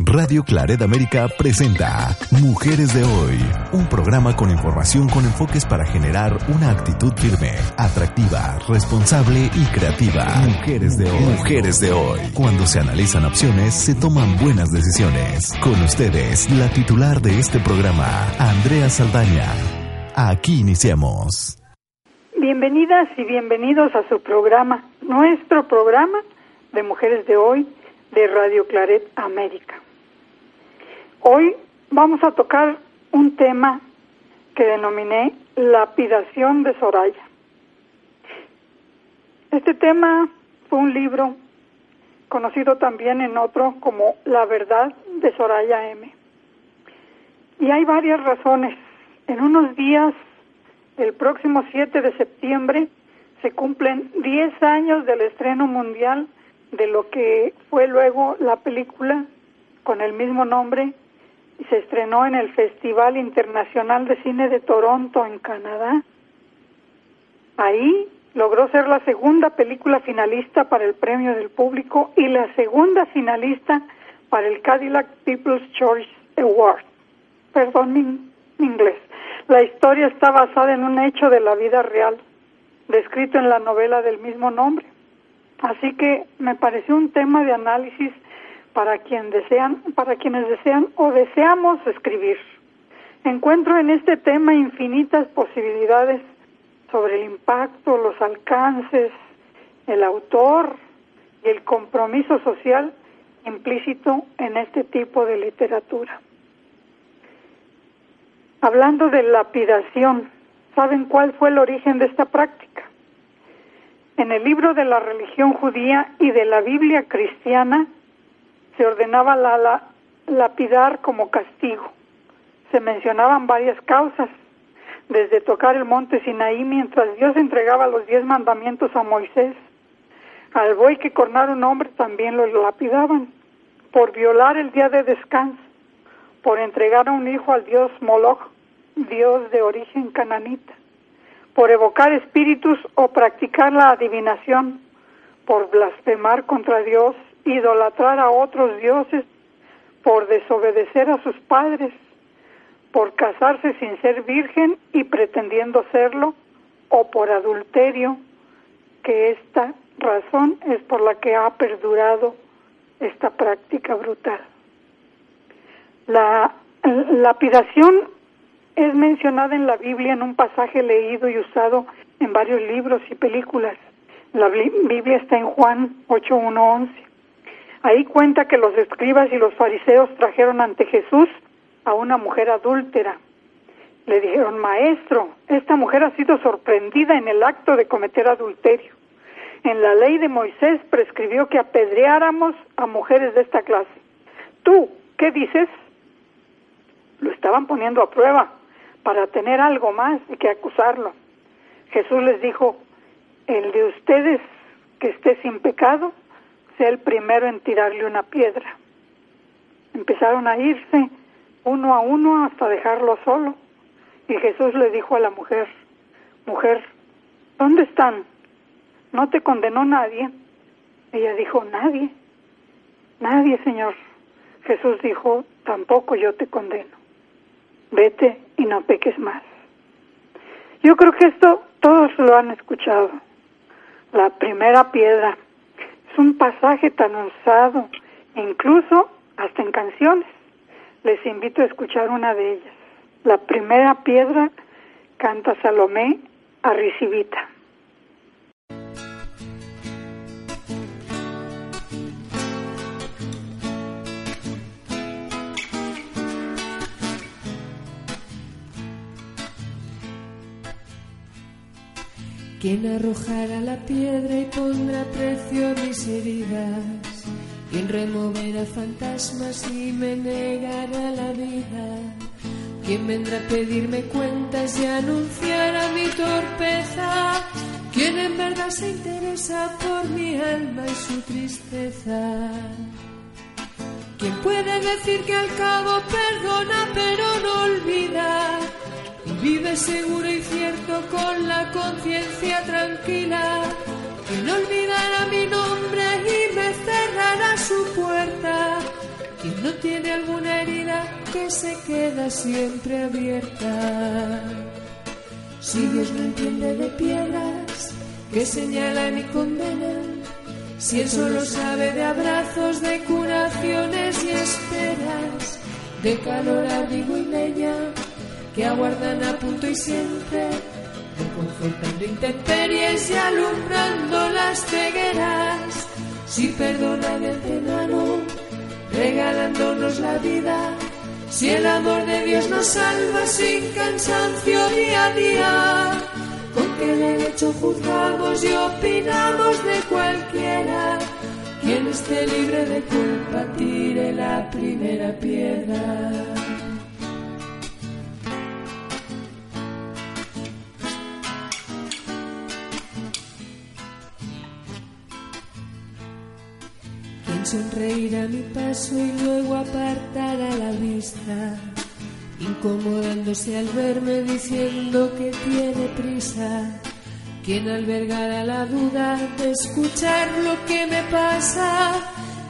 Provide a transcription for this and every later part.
Radio Claret América presenta Mujeres de Hoy, un programa con información con enfoques para generar una actitud firme, atractiva, responsable y creativa. Mujeres de Hoy. Mujeres de Hoy. Cuando se analizan opciones, se toman buenas decisiones. Con ustedes, la titular de este programa, Andrea Saldaña. Aquí iniciamos. Bienvenidas y bienvenidos a su programa, nuestro programa de Mujeres de Hoy de Radio Claret América. Hoy vamos a tocar un tema que denominé Lapidación de Soraya. Este tema fue un libro conocido también en otro como La verdad de Soraya M. Y hay varias razones. En unos días, el próximo 7 de septiembre, se cumplen 10 años del estreno mundial de lo que fue luego la película con el mismo nombre y se estrenó en el Festival Internacional de Cine de Toronto, en Canadá. Ahí logró ser la segunda película finalista para el premio del público y la segunda finalista para el Cadillac People's Choice Award. Perdón mi inglés. La historia está basada en un hecho de la vida real, descrito en la novela del mismo nombre. Así que me pareció un tema de análisis para quienes desean o deseamos escribir. Encuentro en este tema infinitas posibilidades sobre el impacto, los alcances, el autor y el compromiso social implícito en este tipo de literatura. Hablando de lapidación, ¿saben cuál fue el origen de esta práctica? En el libro de la religión judía y de la Biblia cristiana se ordenaba la, lapidar como castigo. Se mencionaban varias causas, desde tocar el monte Sinaí mientras Dios entregaba los diez mandamientos a Moisés. Al buey que cornara un hombre también lo lapidaban, por violar el día de descanso, por entregar a un hijo al dios Moloch, dios de origen cananita, por evocar espíritus o practicar la adivinación, por blasfemar contra Dios, idolatrar a otros dioses, por desobedecer a sus padres, por casarse sin ser virgen y pretendiendo serlo, o por adulterio, que esta razón es por la que ha perdurado esta práctica brutal. La lapidación es mencionada en la Biblia en un pasaje leído y usado en varios libros y películas. La Biblia está en Juan 8.1.11. Ahí cuenta que los escribas y los fariseos trajeron ante Jesús a una mujer adúltera. Le dijeron, maestro, esta mujer ha sido sorprendida en el acto de cometer adulterio. En la ley de Moisés prescribió que apedreáramos a mujeres de esta clase. ¿Tú qué dices? Lo estaban poniendo a prueba para tener algo más y que acusarlo. Jesús les dijo, el de ustedes que esté sin pecado, el primero en tirarle una piedra. Empezaron a irse uno a uno hasta dejarlo solo. Y Jesús le dijo a la mujer, mujer, ¿dónde están? ¿No te condenó nadie? Ella dijo, nadie, nadie, Señor. Jesús dijo, tampoco yo te condeno. Vete y no peques más. Yo creo que esto todos lo han escuchado. La primera piedra es un pasaje tan usado, incluso hasta en canciones. Les invito a escuchar una de ellas. La primera piedra canta Salomé a Ricibita. Quien arrojará la piedra y pondrá precio mis heridas, quien removerá fantasmas y me negará la vida, quien vendrá a pedirme cuentas y anunciará mi torpeza, quien en verdad se interesa por mi alma y su tristeza. ¿Quién puede decir que al cabo perdona pero no olvida? Vive seguro y cierto con la conciencia tranquila. Quien olvidará mi nombre y me cerrará su puerta. Quien no tiene alguna herida que se queda siempre abierta. Si Dios no entiende de piedras que señalan y condenan si él solo sabe de abrazos, de curaciones y esperas, de calor, abrigo y leña, que aguardan a punto y siempre, reconfortando intemperies y alumbrando las cegueras, si perdona de antemano, regalándonos la vida, si el amor de Dios nos salva sin cansancio día a día con qué derecho juzgamos y opinamos de cualquiera. Quien esté libre de culpa tire la primera piedra. Quien sonreirá mi paso y luego apartará la vista incomodándose al verme diciendo que tiene prisa. Quien albergará la duda de escuchar lo que me pasa,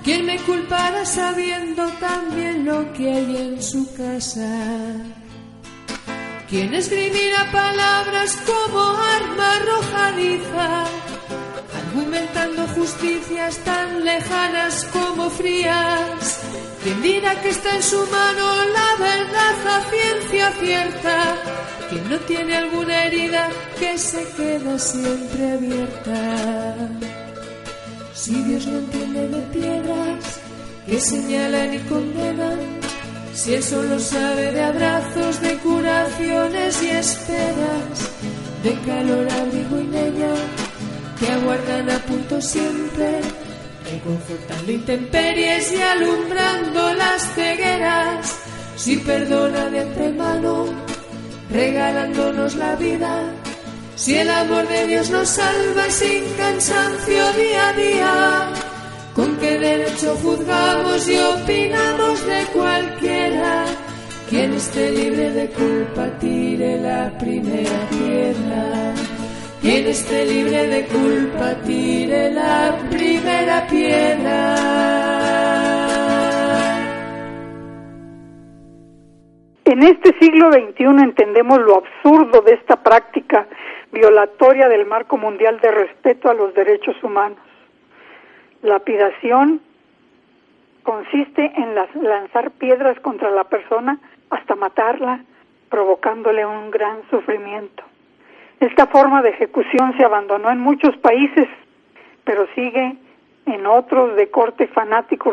quien me culpará sabiendo también lo que hay en su casa. Quien escribirá palabras como arma arrojadiza, argumentando justicias tan lejanas como frías quien dirá que está en su mano la verdad ciencia cierta? Quien no tiene alguna herida que se queda siempre abierta? Si Dios no entiende de piedras que señalan y condenan, si Él solo sabe de abrazos, de curaciones y esperas, de calor, abrigo y leña, que aguardan a punto siempre reconfortando intemperies y alumbrando las cegueras, si perdona de antemano, regalándonos la vida, si el amor de Dios nos salva sin cansancio día a día, con qué derecho juzgamos y opinamos de cualquiera, quien esté libre de culpa tire la primera piedra. Quien esté libre de culpa tire la primera piedra. En este siglo XXI entendemos lo absurdo de esta práctica violatoria del marco mundial de respeto a los derechos humanos. La lapidación consiste en lanzar piedras contra la persona hasta matarla, provocándole un gran sufrimiento. Esta forma de ejecución se abandonó en muchos países, pero sigue en otros de corte fanático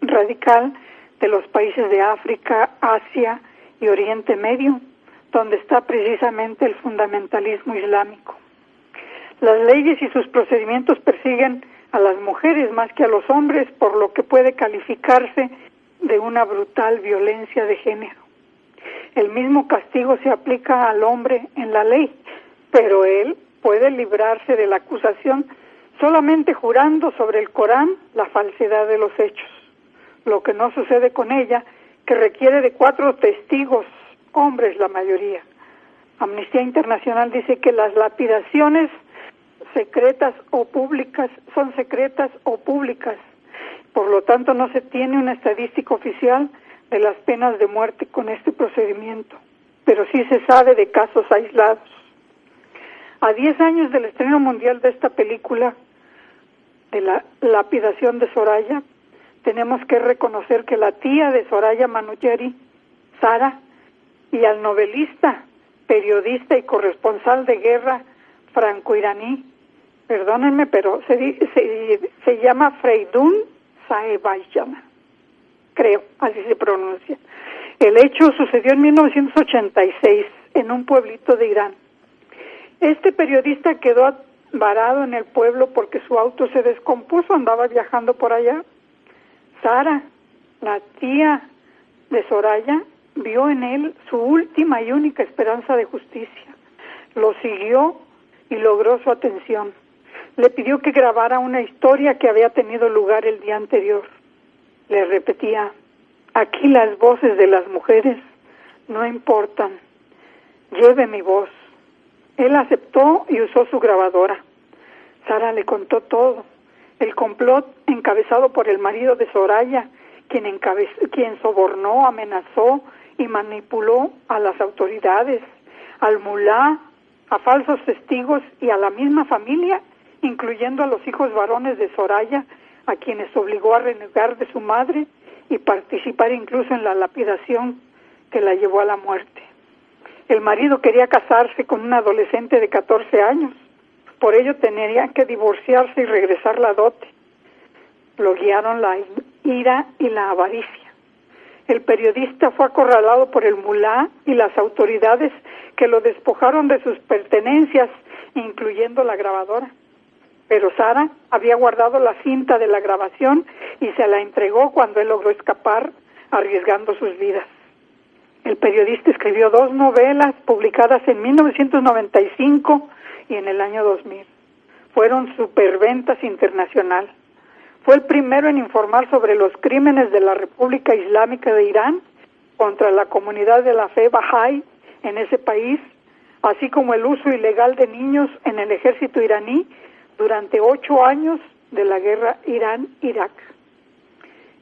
radical de los países de África, Asia y Oriente Medio, donde está precisamente el fundamentalismo islámico. Las leyes y sus procedimientos persiguen a las mujeres más que a los hombres, por lo que puede calificarse de una brutal violencia de género. El mismo castigo se aplica al hombre en la ley, pero él puede librarse de la acusación solamente jurando sobre el Corán la falsedad de los hechos, lo que no sucede con ella, que requiere de cuatro testigos, hombres la mayoría. Amnistía Internacional dice que las lapidaciones secretas o públicas son secretas o públicas. Por lo tanto, no se tiene una estadística oficial de las penas de muerte con este procedimiento, pero sí se sabe de casos aislados. A 10 años del estreno mundial de esta película, de la lapidación de Soraya, tenemos que reconocer que la tía de Soraya Manuyeri, Sara, y al novelista, periodista y corresponsal de guerra franco-iraní, perdónenme, pero se, se, se llama Freidun Saebayan, creo, así se pronuncia. El hecho sucedió en 1986 en un pueblito de Irán. Este periodista quedó varado en el pueblo porque su auto se descompuso, andaba viajando por allá. Sara, la tía de Soraya, vio en él su última y única esperanza de justicia. Lo siguió y logró su atención. Le pidió que grabara una historia que había tenido lugar el día anterior. Le repetía, aquí las voces de las mujeres no importan. Lleve mi voz. Él aceptó y usó su grabadora. Sara le contó todo. El complot encabezado por el marido de Soraya, quien, quien sobornó, amenazó y manipuló a las autoridades, al mulá, a falsos testigos y a la misma familia, incluyendo a los hijos varones de Soraya, a quienes obligó a renegar de su madre y participar incluso en la lapidación que la llevó a la muerte. El marido quería casarse con una adolescente de 14 años, por ello tenía que divorciarse y regresar la dote. Lo guiaron la ira y la avaricia. El periodista fue acorralado por el mulá y las autoridades que lo despojaron de sus pertenencias, incluyendo la grabadora. Pero Sara había guardado la cinta de la grabación y se la entregó cuando él logró escapar, arriesgando sus vidas. El periodista escribió dos novelas publicadas en 1995 y en el año 2000. Fueron superventas internacional. Fue el primero en informar sobre los crímenes de la República Islámica de Irán contra la comunidad de la fe Bahá'í en ese país, así como el uso ilegal de niños en el ejército iraní durante ocho años de la guerra Irán-Irak.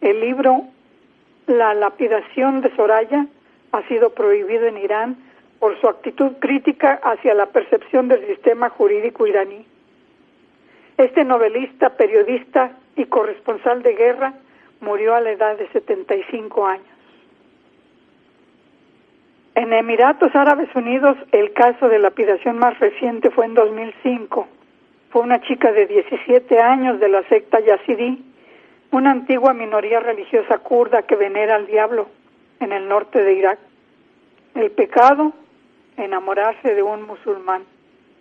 El libro La lapidación de Soraya ha sido prohibido en Irán por su actitud crítica hacia la percepción del sistema jurídico iraní. Este novelista, periodista y corresponsal de guerra murió a la edad de 75 años. En Emiratos Árabes Unidos, el caso de lapidación más reciente fue en 2005. Fue una chica de 17 años de la secta Yazidi, una antigua minoría religiosa kurda que venera al diablo en el norte de Irak. El pecado, enamorarse de un musulmán.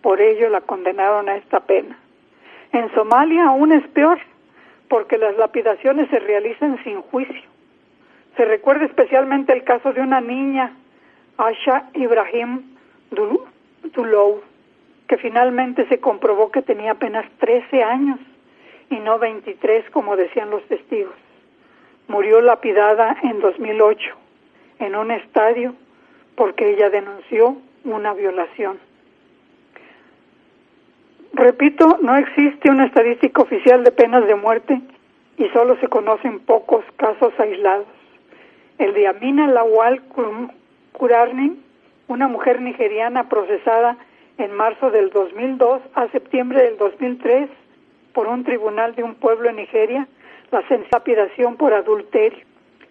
Por ello la condenaron a esta pena. En Somalia aún es peor, porque las lapidaciones se realizan sin juicio. Se recuerda especialmente el caso de una niña, Asha Ibrahim Dulou, que finalmente se comprobó que tenía apenas 13 años y no 23 como decían los testigos. Murió lapidada en 2008 en un estadio porque ella denunció una violación. Repito, no existe una estadística oficial de penas de muerte y solo se conocen pocos casos aislados. El de Amina Lawal Kurarni, una mujer nigeriana procesada en marzo del 2002 a septiembre del 2003 por un tribunal de un pueblo en Nigeria, la sensapidación por adulterio.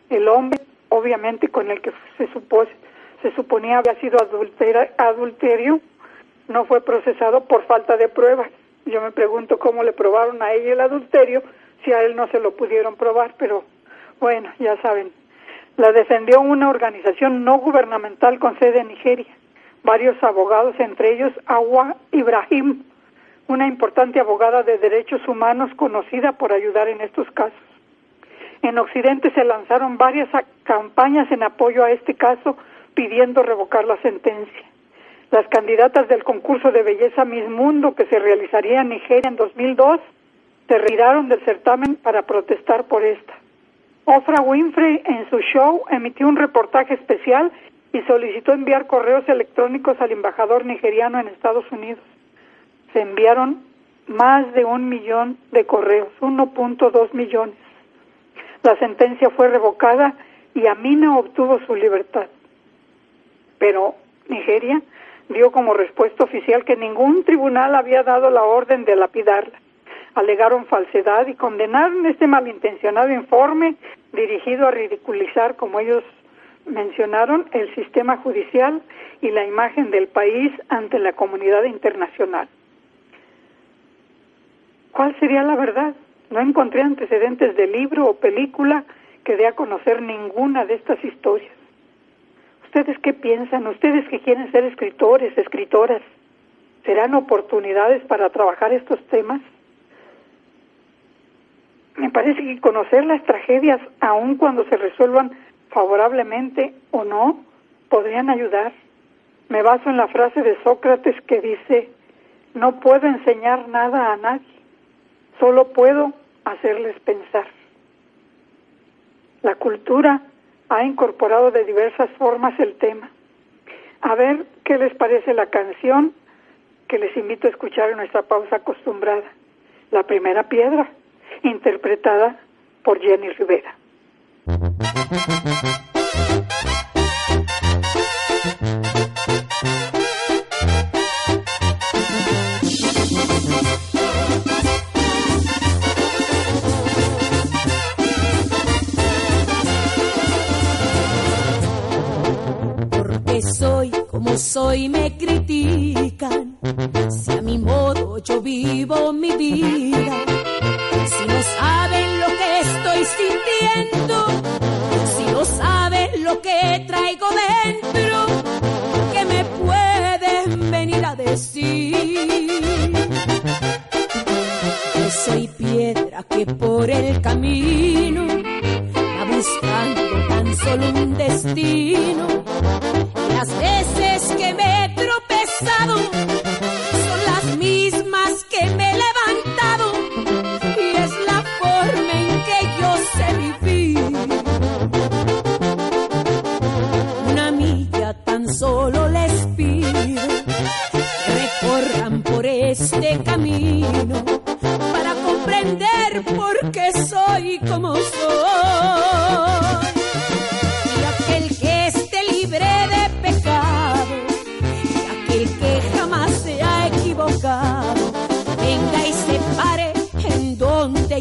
El hombre, obviamente con el que se, se suponía había sido adulterio, no fue procesado por falta de pruebas. Yo me pregunto cómo le probaron a ella el adulterio si a él no se lo pudieron probar, pero bueno, ya saben. La defendió una organización no gubernamental con sede en Nigeria. Varios abogados, entre ellos Awa Ibrahim, una importante abogada de derechos humanos conocida por ayudar en estos casos. En Occidente se lanzaron varias campañas en apoyo a este caso pidiendo revocar la sentencia. Las candidatas del concurso de belleza Miss Mundo que se realizaría en Nigeria en 2002 se retiraron del certamen para protestar por esta. Oprah Winfrey en su show emitió un reportaje especial y solicitó enviar correos electrónicos al embajador nigeriano en Estados Unidos. Se enviaron más de un millón de correos, 1.2 millones. La sentencia fue revocada y Amina obtuvo su libertad. Pero Nigeria dio como respuesta oficial que ningún tribunal había dado la orden de lapidarla. Alegaron falsedad y condenaron este malintencionado informe dirigido a ridiculizar, como ellos mencionaron, el sistema judicial y la imagen del país ante la comunidad internacional. ¿Cuál sería la verdad? No encontré antecedentes de libro o película que dé a conocer ninguna de estas historias. ¿Ustedes qué piensan? ¿Ustedes que quieren ser escritores, escritoras? ¿Serán oportunidades para trabajar estos temas? Me parece que conocer las tragedias, aun cuando se resuelvan favorablemente o no, podrían ayudar. Me baso en la frase de Sócrates que dice, no puedo enseñar nada a nadie, solo puedo hacerles pensar. La cultura ha incorporado de diversas formas el tema. A ver qué les parece la canción que les invito a escuchar en nuestra pausa acostumbrada. La primera piedra, interpretada por Jenny Rivera. Como soy me critican. Si a mi modo yo vivo mi vida. Si no saben lo que estoy sintiendo.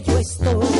Yo estoy.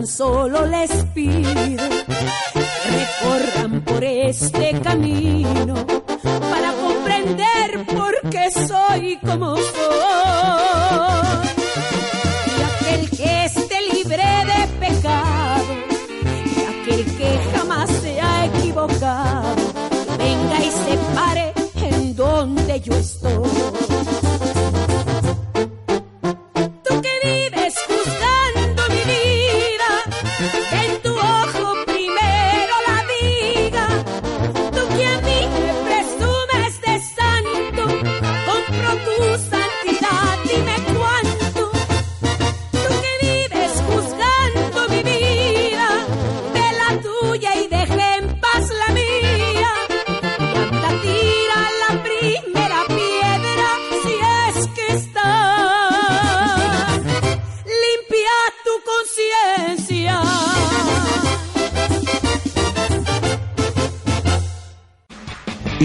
Tan solo les pido recorran por este camino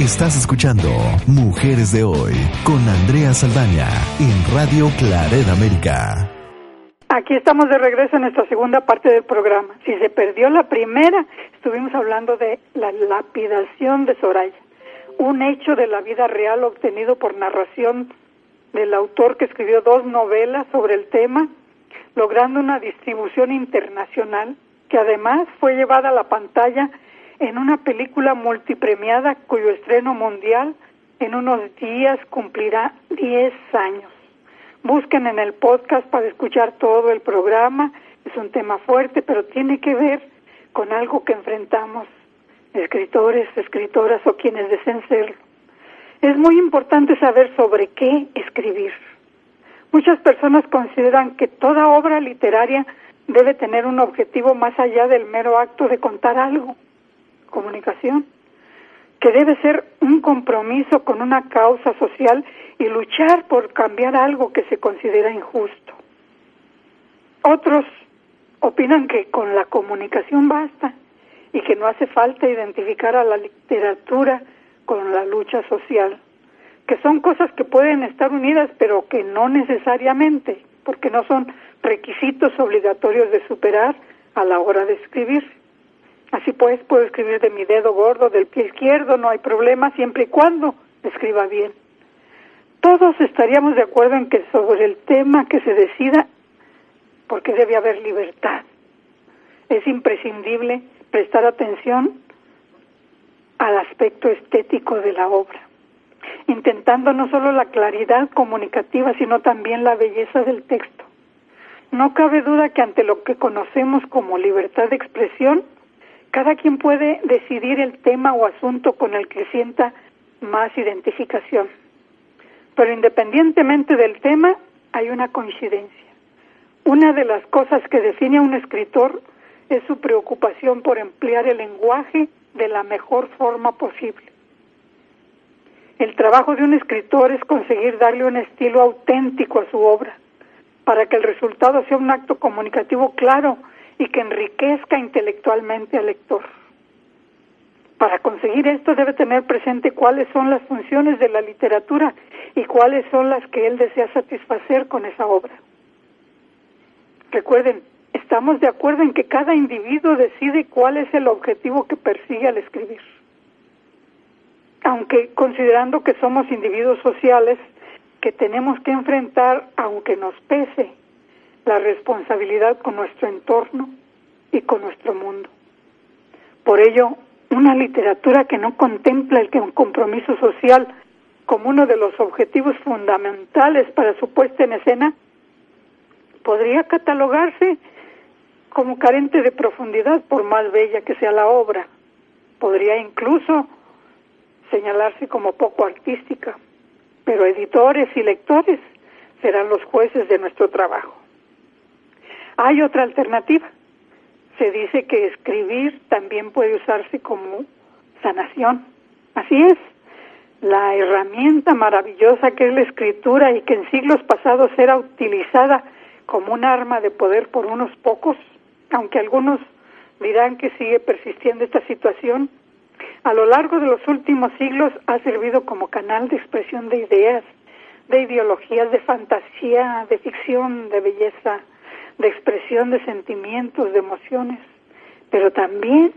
Estás escuchando Mujeres de Hoy con Andrea Saldaña en Radio Claret América. Aquí estamos de regreso en nuestra segunda parte del programa. Si se perdió la primera, estuvimos hablando de la lapidación de Soraya, un hecho de la vida real obtenido por narración del autor que escribió dos novelas sobre el tema, logrando una distribución internacional que además fue llevada a la pantalla en una película multipremiada cuyo estreno mundial en unos días cumplirá 10 años. Busquen en el podcast para escuchar todo el programa. Es un tema fuerte, pero tiene que ver con algo que enfrentamos escritores, escritoras o quienes deseen serlo. Es muy importante saber sobre qué escribir. Muchas personas consideran que toda obra literaria debe tener un objetivo más allá del mero acto de contar algo. Comunicación, que debe ser un compromiso con una causa social y luchar por cambiar algo que se considera injusto. Otros opinan que con la comunicación basta y que no hace falta identificar a la literatura con la lucha social, que son cosas que pueden estar unidas pero que no necesariamente, porque no son requisitos obligatorios de superar a la hora de escribir. Así pues, puedo escribir de mi dedo gordo del pie izquierdo, no hay problema, siempre y cuando escriba bien. Todos estaríamos de acuerdo en que sobre el tema que se decida, porque debe haber libertad, es imprescindible prestar atención al aspecto estético de la obra, intentando no solo la claridad comunicativa, sino también la belleza del texto. No cabe duda que ante lo que conocemos como libertad de expresión, cada quien puede decidir el tema o asunto con el que sienta más identificación. Pero independientemente del tema, hay una coincidencia. Una de las cosas que define a un escritor es su preocupación por emplear el lenguaje de la mejor forma posible. El trabajo de un escritor es conseguir darle un estilo auténtico a su obra, para que el resultado sea un acto comunicativo claro y que enriquezca intelectualmente al lector. Para conseguir esto debe tener presente cuáles son las funciones de la literatura y cuáles son las que él desea satisfacer con esa obra. Recuerden, estamos de acuerdo en que cada individuo decide cuál es el objetivo que persigue al escribir. Aunque considerando que somos individuos sociales, que tenemos que enfrentar, aunque nos pese, la responsabilidad con nuestro entorno y con nuestro mundo. Por ello, una literatura que no contempla el compromiso social como uno de los objetivos fundamentales para su puesta en escena, podría catalogarse como carente de profundidad por más bella que sea la obra. Podría incluso señalarse como poco artística pero editores y lectores serán los jueces de nuestro trabajo. Hay otra alternativa. Se dice que escribir también puede usarse como sanación. Así es. La herramienta maravillosa que es la escritura y que en siglos pasados era utilizada como un arma de poder por unos pocos, aunque algunos dirán que sigue persistiendo esta situación, a lo largo de los últimos siglos ha servido como canal de expresión de ideas, de ideologías, de fantasía, de ficción, de belleza, de expresión de sentimientos, de emociones, pero también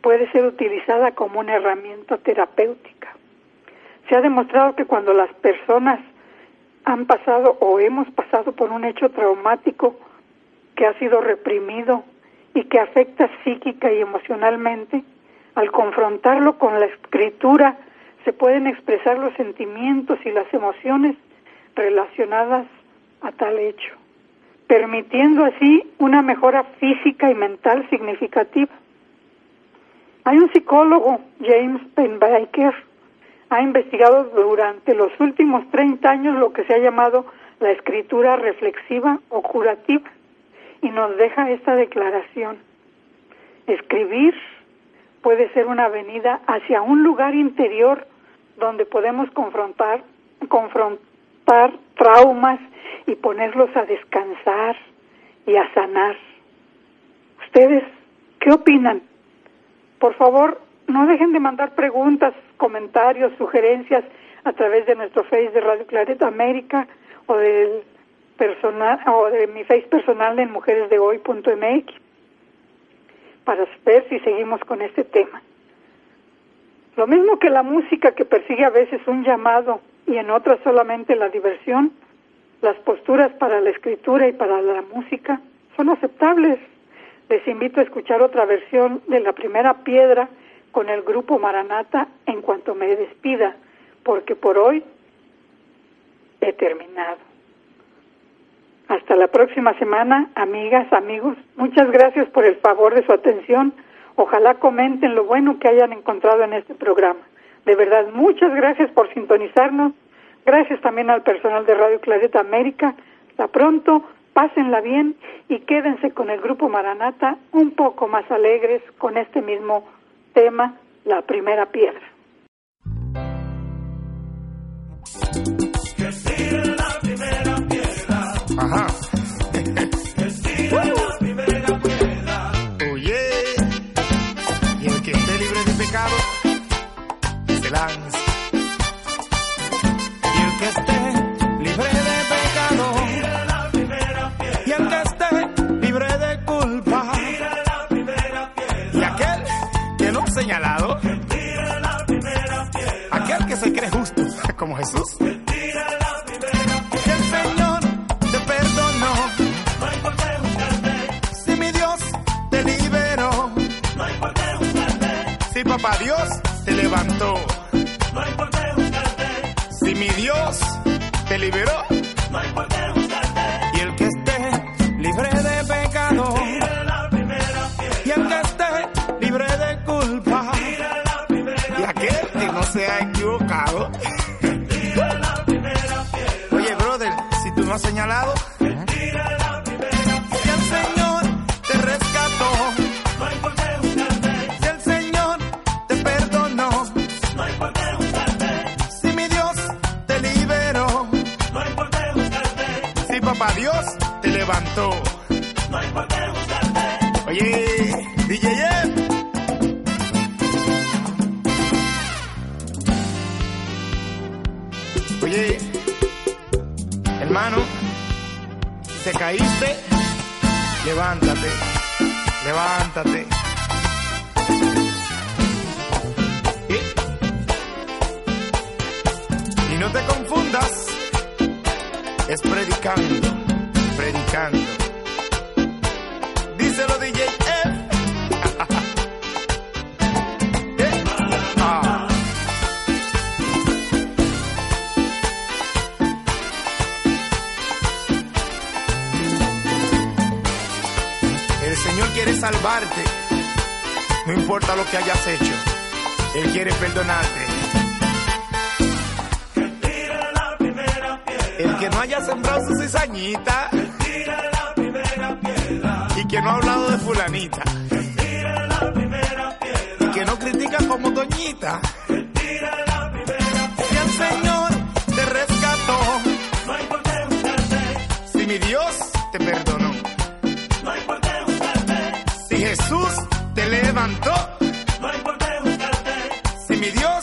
puede ser utilizada como una herramienta terapéutica. Se ha demostrado que cuando las personas han pasado o hemos pasado por un hecho traumático que ha sido reprimido y que afecta psíquica y emocionalmente, al confrontarlo con la escritura, se pueden expresar los sentimientos y las emociones relacionadas a tal hecho, permitiendo así una mejora física y mental significativa. Hay un psicólogo, James Penbaker, ha investigado durante los últimos 30 años lo que se ha llamado la escritura reflexiva o curativa y nos deja esta declaración. Escribir puede ser una avenida hacia un lugar interior donde podemos confrontar, traumas y ponerlos a descansar y a sanar. ¿Ustedes qué opinan? Por favor, no dejen de mandar preguntas, comentarios, sugerencias a través de nuestro Face de Radio Claret América o del personal o de mi Face personal en mujeresdehoy.mx para ver si seguimos con este tema. Lo mismo que la música que persigue a veces un llamado y en otras solamente la diversión, las posturas para la escritura y para la música son aceptables. Les invito a escuchar otra versión de la primera piedra con el grupo Maranata en cuanto me despida, porque por hoy he terminado. Hasta la próxima semana, amigas, amigos. Muchas gracias por el favor de su atención. Ojalá comenten lo bueno que hayan encontrado en este programa. De verdad, muchas gracias por sintonizarnos. Gracias también al personal de Radio Clareta América. Hasta pronto, pásenla bien y quédense con el grupo Maranata un poco más alegres con este mismo tema La primera piedra. Ajá. Como Jesús. Papá Dios te levantó. Oye, DJ. Oye, hermano, si te caíste, levántate, levántate. Y, y no te confundas, es predicando, predicando. Díselo DJ F. Ah. El Señor quiere salvarte. No importa lo que hayas hecho. Él quiere perdonarte. El que no haya sembrado su cizañita. Y que no ha hablado de fulanita. Y que no critica como doñita. Si el Señor te rescató. Si mi Dios te perdonó. Si Jesús te levantó. Si mi Dios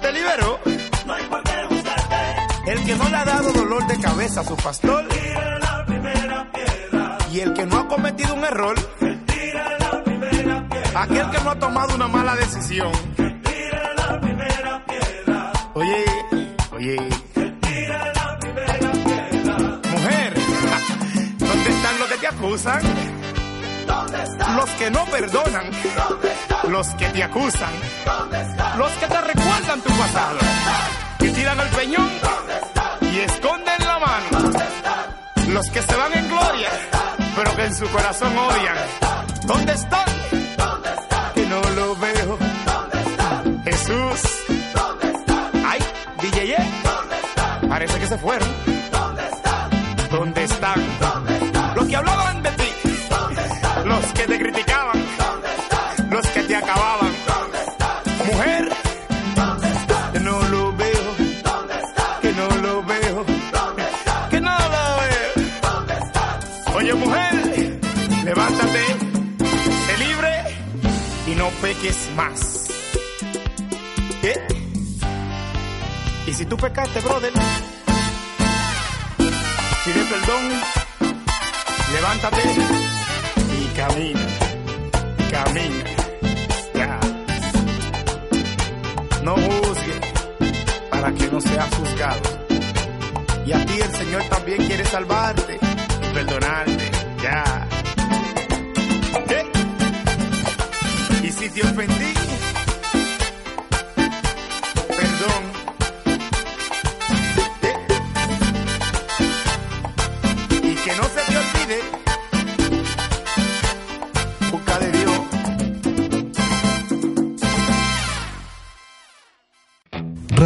te liberó. El que no le ha dado dolor de cabeza a su pastor. Y el que no ha cometido un error. Aquel que no ha tomado una mala decisión. Oye, oye. Mujer, ¿dónde están los que te acusan? Los que no perdonan. Los que te acusan. Los que te recuerdan tu pasado. Que tiran el peñón y esconden la mano. Los que se van en gloria, pero que en su corazón odian. ¿Dónde están? Que no lo veo. Jesús. Ay, DJ. Parece que se fueron. ¿Dónde están? Los que hablaban más. ¿Qué? Y si tú pecaste, brother. Pide perdón. Levántate y camina, camina, ya. No juzgue para que no seas juzgado. Y a ti el Señor también quiere salvarte y perdonarte, ya. Si te ofendí,